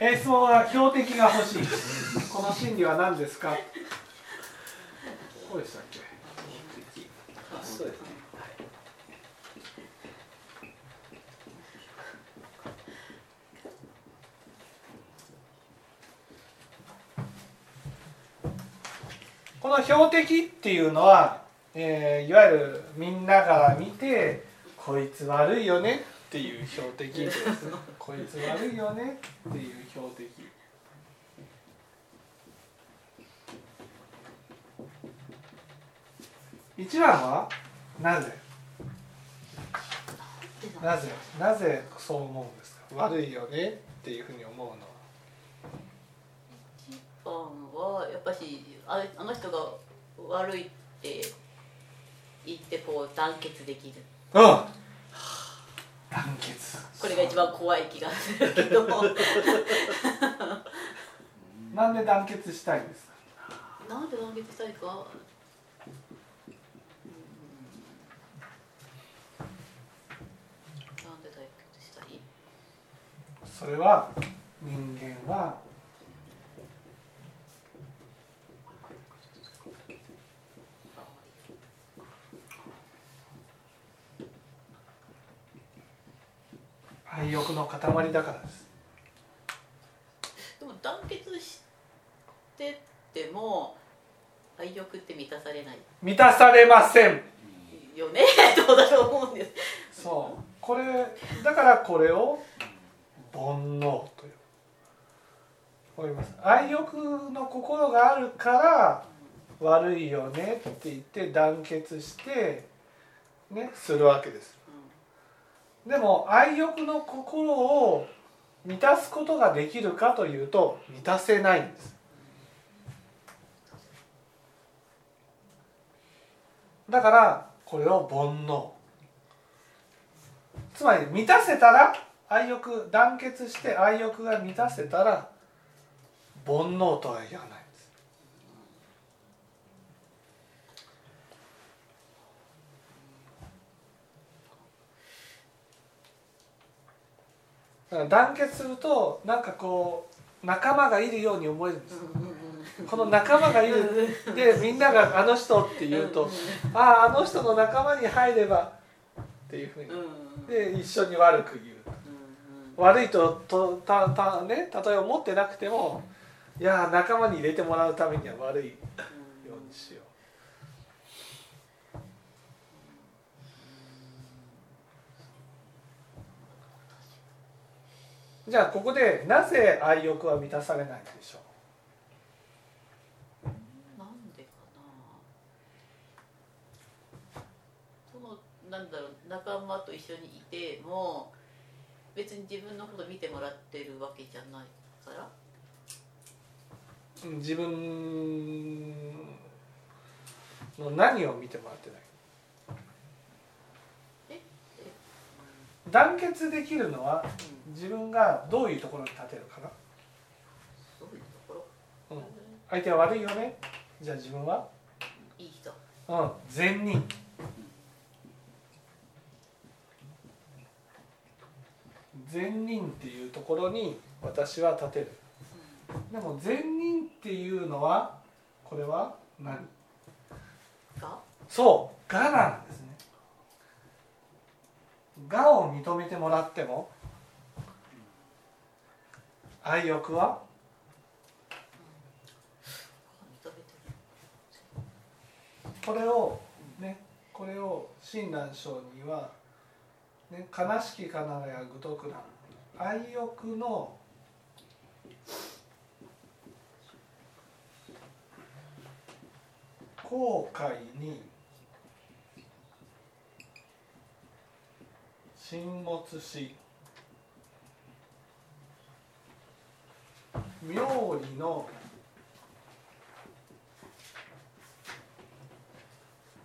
え質問は標的が欲しい。この心理は何ですか？こうでしたっけ？そうですね。この標的っていうのは、えーいわゆるみんなから見てこいつ悪いよねっていう標的です。こいつ悪いよねっていう標的。一番はなぜ？なぜ？なぜそう思うんですか？悪いよねっていうふうに思うのは。一番はやっぱしああの人が悪いって言ってこう団結できる。うん。団結これが一番怖い気がするけど。なんで団結したいんですか？なんで団結したいか？それは人間は愛欲の塊だからです。でも団結してっても愛欲って満たされない。満たされません。よね？と私は思うんです。そう。これだからこれを煩悩という。わかります？愛欲の心があるから悪いよねって言って団結してねするわけですでも愛欲の心を満たすことができるかというと満たせないんです。だからこれを煩悩。つまり満たせたら愛欲団結して愛欲が満たせたら煩悩とは言わないんですだから団結するとなんかこう仲間がいるように思えるんです。この仲間がいるでみんなが「あの人」って言うと「あああの人の仲間に入れば」っていうふうに。で一緒に悪く言う。うん悪いととたたね例えば思ってなくてもいや仲間に入れてもらうためには悪いようにしようじゃあここでなぜ愛欲は満たされないでしょなんでかな？そのなんだろう仲間と一緒にいても別に自分のこと見てもらってるわけじゃないから？う自分の何を見てもらってない団結できるのはうん自分がどういうところに立てるかな？そうん。相手は悪いよね？じゃあ自分は？いい人。うん。善人。善人っていうところに私は立てる。でも善人っていうのはこれは何？がそう。我なんです。ね我を認めてもらっても愛欲は？これをねこれを親鸞上人は、ね「悲しきかながや愚徳な愛欲の後悔に沈没し妙理の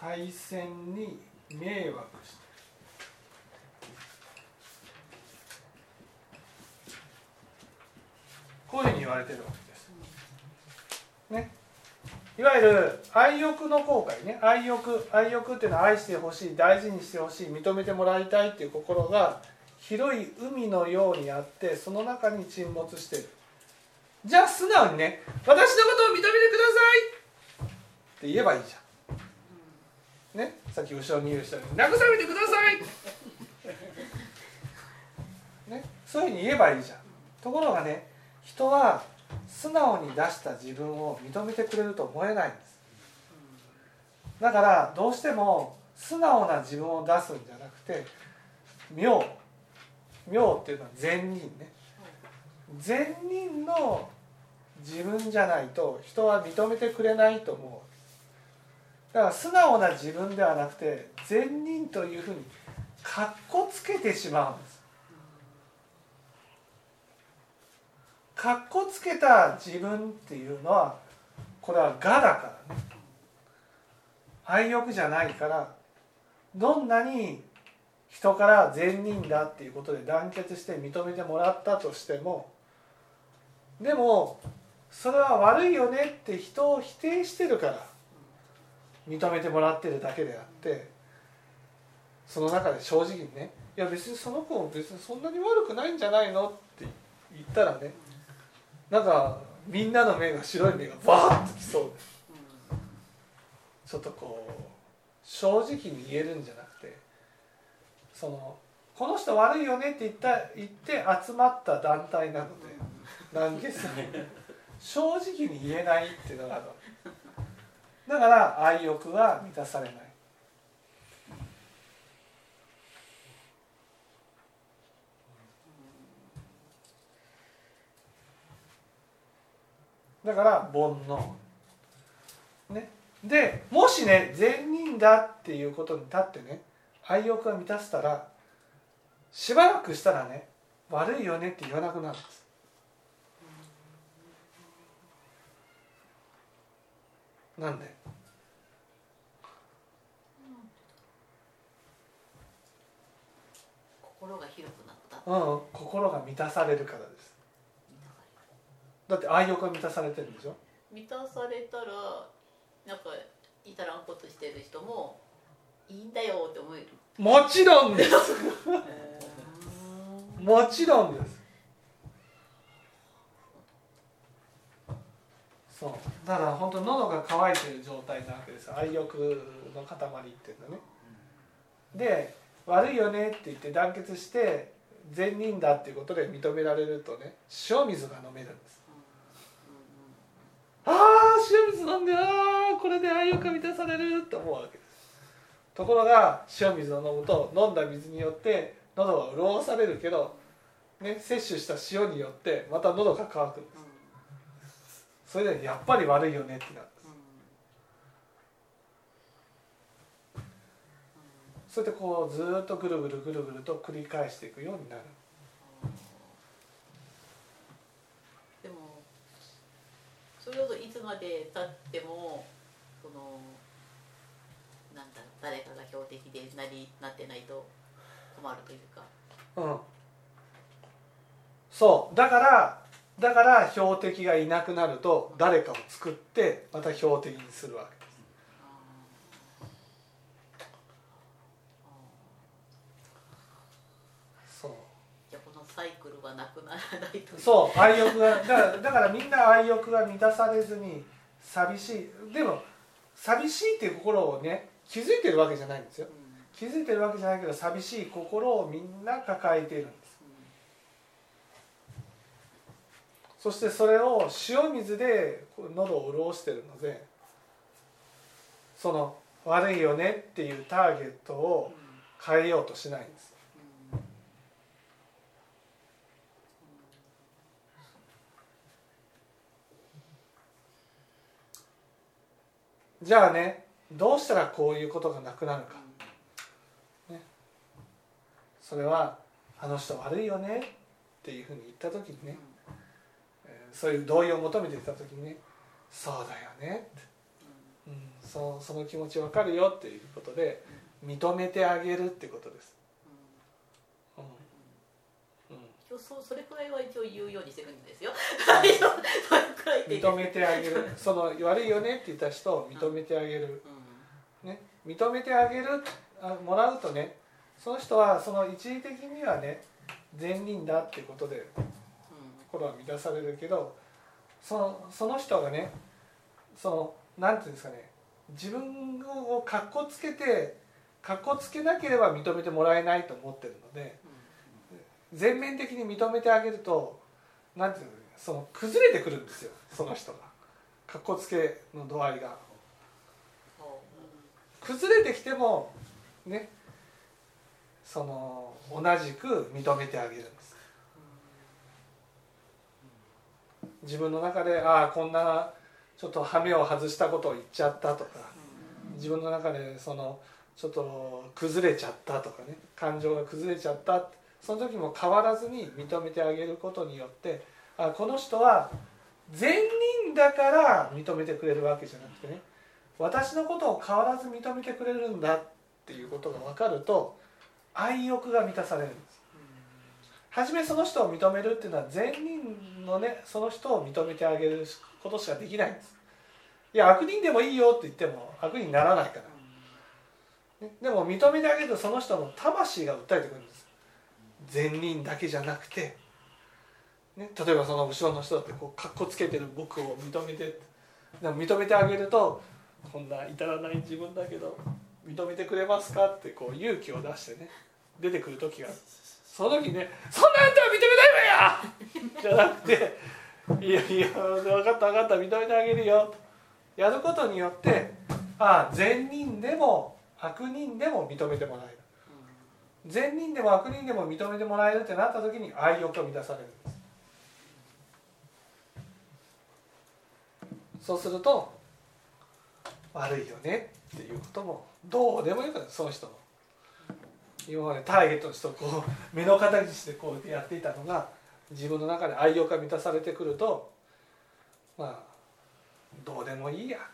対戦に迷惑してこういうふうに言われてるわけです。ね、いわゆる愛欲の後悔ね。愛欲愛欲っていうのは愛してほしい大事にしてほしい認めてもらいたいっていう心が広い海のようにあってその中に沈没してる。じゃあ素直にね「私のことを認めてください!」って言えばいいじゃん。ね？さっき後ろにいる人に「慰めてください!」ね？そういうふうに言えばいいじゃん。ところがね人は素直に出した自分を認めてくれると思えないんです。だからどうしても素直な自分を出すんじゃなくて妙。妙っていうのは善人ね。善人の自分じゃないと人は認めてくれないと思う。だから素直な自分ではなくて善人というふうにかっこつけてしまうんです。かっこつけた自分っていうのはこれは我だからね愛欲じゃないからどんなに人から善人だっていうことで団結して認めてもらったとしてもでもそれは悪いよねって人を否定してるから認めてもらってるだけであってその中で正直にね「いや別にその子も別にそんなに悪くないんじゃないの?」って言ったらねなんかみんなの目が白い目がバーッときそう。ですちょっとこう正直に言えるんじゃなくてそのこの人悪いよねって言った言って集まった団体なので団結正直に言えないっていうのがだから愛欲は満たされない。だから煩悩。ね。でもしね善人だっていうことに立ってね愛欲が満たしたらしばらくしたらね悪いよねって言わなくなるんです。なんで？心が広くなった。うん心が満たされるからですだって愛欲が満たされてるんでしょ？満たされたらなんかいたらんことしてる人もいいんだよって思える。もちろんです。もちろんです。そう。だから本当喉が渇いてる状態なわけです愛欲の塊っていうのね。で悪いよねって言って団結して善人だっていうことで認められるとね塩水が飲めるんです塩水飲んでああこれで愛欲が満たされると思うわけです。ところが塩水を飲むと飲んだ水によって喉は潤されるけど、ね、摂取した塩によってまた喉が渇くんです。それでやっぱり悪いよねってなるんです。それでこうずっとぐるぐるぐるぐると繰り返していくようになるでもそれほどいつまでたってもそのなんだろう誰かが標的でなりなってないと困るというか。うん。そう。だからだから標的がいなくなると誰かを作ってまた標的にするわけですそうじゃあこのサイクルはなくならないとそう愛欲がだからだからみんな愛欲が満たされずに寂しい。でも寂しいっていう心をね気づいてるわけじゃないんですよ。うん。気づいてるわけじゃないけど寂しい心をみんな抱えているんです。そしてそれを塩水で喉を潤してるのでその悪いよねっていうターゲットを変えようとしないんですじゃあねどうしたらこういうことがなくなるか。それはあの人悪いよねっていうふうに言った時にね、えーそういう同意を求めてきた時にねそうだよねって、うん、そその気持ちわかるよっていうことで認めてあげるってことです、うんうん一応そうそれくらいは一応言うようにしてるんですよ。認めてあげる。その悪いよねって言った人を認めてあげる、うね、認めてあげるあもらうとねその人はその一時的にはね善人だっていうことでうん。心は満たされるけどそのその人がねそのなんていうんですかね自分をかっこつけてかっこつけなければ認めてもらえないと思ってるので全面的に認めてあげるとなんていうのその崩れてくるんですよその人が。かっこつけの度合いが。崩れてきてもねその同じく認めてあげるんです。自分の中でああこんなちょっと羽目を外したことを言っちゃったとか自分の中でそのちょっと崩れちゃったとかね感情が崩れちゃったその時も変わらずに認めてあげることによってあこの人は善人だから認めてくれるわけじゃなくてね私のことを変わらず認めてくれるんだっていうことが分かると愛欲が満たされるんです。初めその人を認めるっていうのは善人のねその人を認めてあげることしかできないんです。いや悪人でもいいよって言っても悪人にならないから。ねでも認めてあげるとその人の魂が訴えてくるんです。善人だけじゃなくて、ね、例えばその後ろの人だってこうかっこつけてる僕を認めてでも認めてあげるとこんな至らない自分だけど認めてくれますかってこう勇気を出してね出てくる時があるその時ね「そんなあんたは認めないわや! 」じゃなくて「いやいや分かった分かった認めてあげるよ」やることによってああ善人でも悪人でも認めてもらえる善人でも悪人でも認めてもらえるってなった時に愛欲が満たされるんです。そうすると悪いよねっていうこともどうでもよくなる。その人の今までターゲットの人をこう目の敵にしてこうやっていたのが自分の中で愛欲が満たされてくるとまあどうでもいいやって、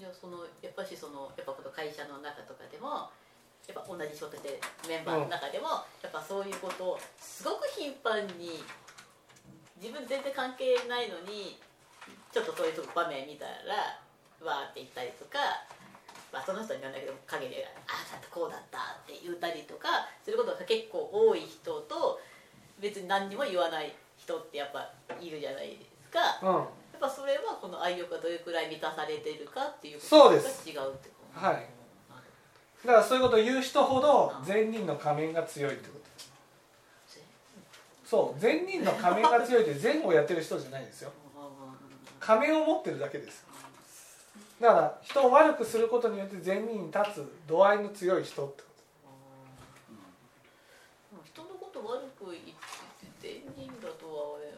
じゃあそのやっぱしそのやっぱこの会社の中とかでもやっぱ同じ仕事してメンバーの中でも、やっぱそういうことをすごく頻繁に自分全然関係ないのにちょっとそういう場面見たらわーって言ったりとか、まあ、その人にないけど陰で「ああだったこうだった」って言ったりとかすることが結構多い人と別に何にも言わない人ってやっぱいるじゃないですか。うんうんやっぱそれはこの愛欲がどれくらい満たされているかっていうそうでがす。違うってことはい。だからそういうことを言う人ほど善人の仮面が強いってこと。そう。善人の仮面が強いって善をやってる人じゃないですよ。仮面を持ってるだけです。だから人を悪くすることによって善人に立つ度合いの強い人ってこ人のこと悪く言って善人だとは俺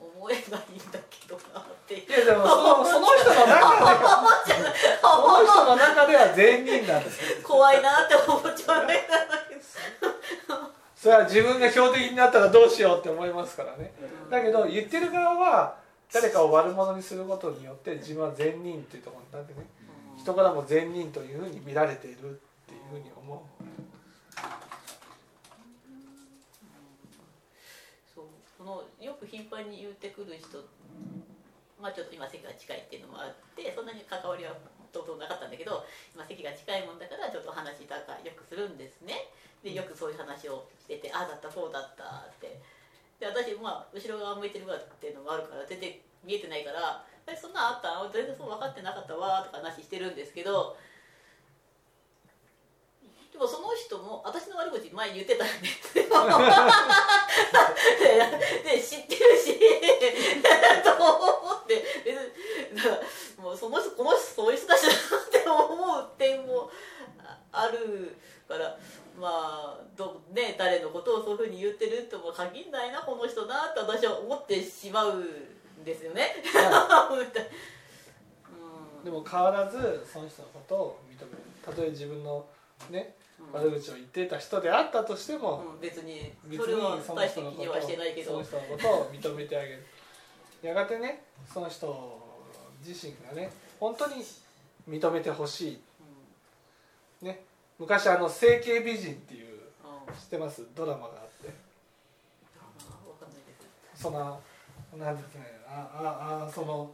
思えないんだってといやでもその その人の中ではその人の中では善人なんですよ。怖いなって思っちゃう。ねそれは自分が標的になったらどうしようって思いますからね。だけど言ってる側は誰かを悪者にすることによって自分は善人っていうところになってね。人からも善人というふうに見られているっていうふうに思う。そのよく頻繁に言ってくる人まあちょっと今席が近いっていうのもあってそんなに関わりはとうとうなかったんだけど今席が近いもんだからちょっと話したかよくするんですね。でよくそういう話をしててああだったこうだったって。で私まあ後ろ側向いてるわっていうのもあるから全然見えてないから「えそんなんあった全然そう分かってなかったわ」とか話してるんですけどでもその人も私の悪口前言ってたん ですよで知ってるし もうその人この人そういう人たちだなって思う点もああるからまあど、ね、誰のことをそういうふうに言ってるとも限んないなこの人なって私は思ってしまうんですよね。うん。でも変わらずその人のことを認める。たとえ自分のね悪口を言っていた人であったとしても、うん、別に別それはにその大して人のことを気にはしてないけど。その人のことを認めてあげる。やがてねその人自身がね本当に認めてほしい。うんね昔あの「整形美人」っていううん。知ってます？ドラマがあって。そのなんですかねあああその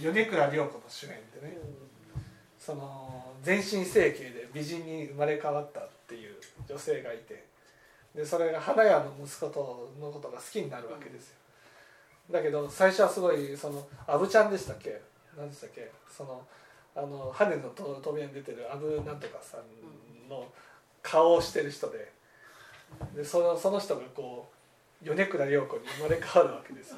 米倉涼子の主演でね。その全身整形で美人に生まれ変わったっていう女性がいて。でそれが花屋の息子とのことが好きになるわけですよだけど最初はすごいそのアブちゃんでしたっけ？何でしたっけ？そのあの羽のと扉に出てるアブなんとかさんの顔をしてる人で。でそのその人がこう米倉涼子に生まれ変わるわけですよ。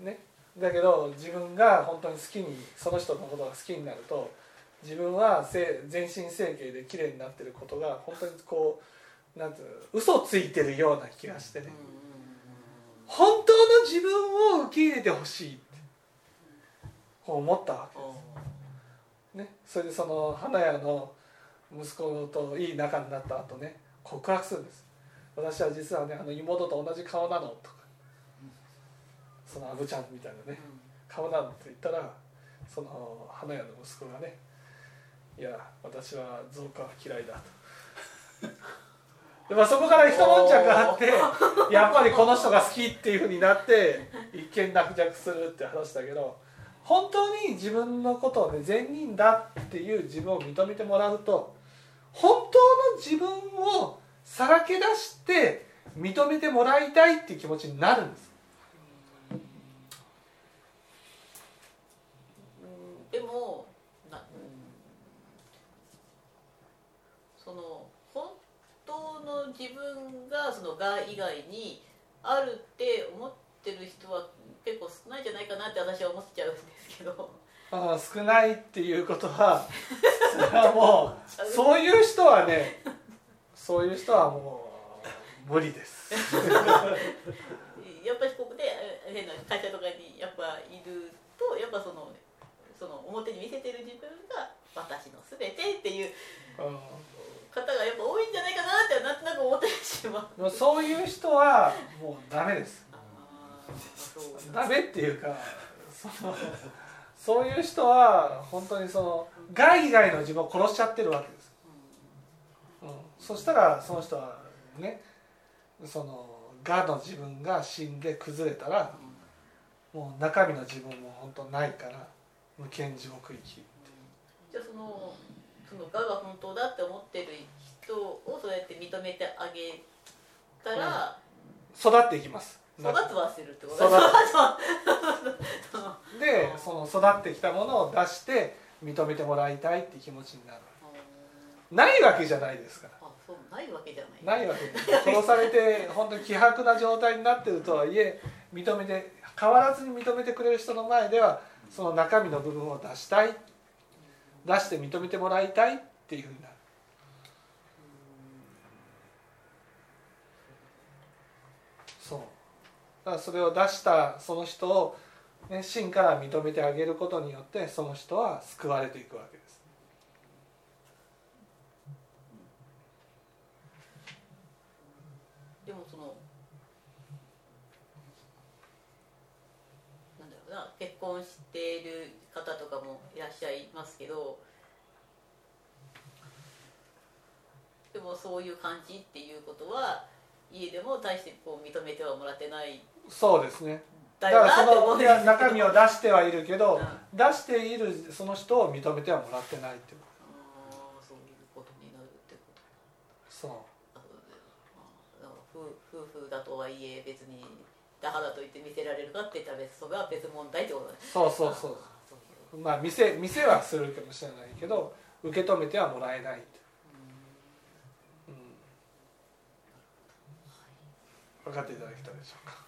ね、だけど自分が本当に好きにその人のことが好きになると自分は全身整形で綺麗になってることが本当にこうなんていうの嘘ついてるような気がしてね。本当の自分を受け入れてほしいってこう思ったわけね、それでその花屋の息子といい仲になった後ね告白するんです。私は実はねあの妹と同じ顔なのとか。そのアブちゃんみたいなね顔なのって言ったらその花屋の息子がねいや私は増加は嫌いだと、まあ、そこから一悶着あって やっぱりこの人が好きっていうふうになって一見落着するって話だけど本当に自分のことをね善人だっていう自分を認めてもらうと本当の自分をさらけ出して認めてもらいたいっていう気持ちになるんですでもな、うん、その本当の自分がそのが以外にあるって思ってる人は結構少ないんじゃないかなって私は思っちゃうんですけど。あ少ないっていうことはそれはもうそういう人はねそういう人はもう無理です。やっぱりここで変な会社とかにやっぱいるとやっぱそのその表に見せてる自分が私の全てっていう方がやっぱ多いんじゃないかなってなんとなく思ってしまう。そういう人はもうダメです。ダメっていうかそのそういう人は本当にその害以外の自分を殺しちゃってるわけです、うん、そしたらその人はねそのがの自分が死んで崩れたら、もう中身の自分も本当ないから無権地獄行きじゃあそのそのがが本当だって思ってる人をそうやって認めてあげたら、うん、育っていきます。育つはするってこと でその育ってきたものを出して認めてもらいたいって気持ちになる。ないわけじゃないですから。あそうないわけじゃない。ないわけ殺されて本当に希薄な状態になってるとはいえ認めて変わらずに認めてくれる人の前ではその中身の部分を出したい出して認めてもらいたいっていうふうになるそうだからそれを出したその人を、ね、真から認めてあげることによってその人は救われていくわけです。でもそのなんだろうな結婚しているしゃいますけどでもそういう感じっていうことは家でも大してこう認めてはもらってない。そうですね。だからそのいや中身を出してはいるけど、うん、出しているその人を認めてはもらってないってことそういうことになるってことそう。夫婦だとはいえ別にだからといって見せられるかって言ったら別それは別問題ってことね。そうそうそうまあ店店はするかもしれないけど受け止めてはもらえない。分かっていただけたでしょうか。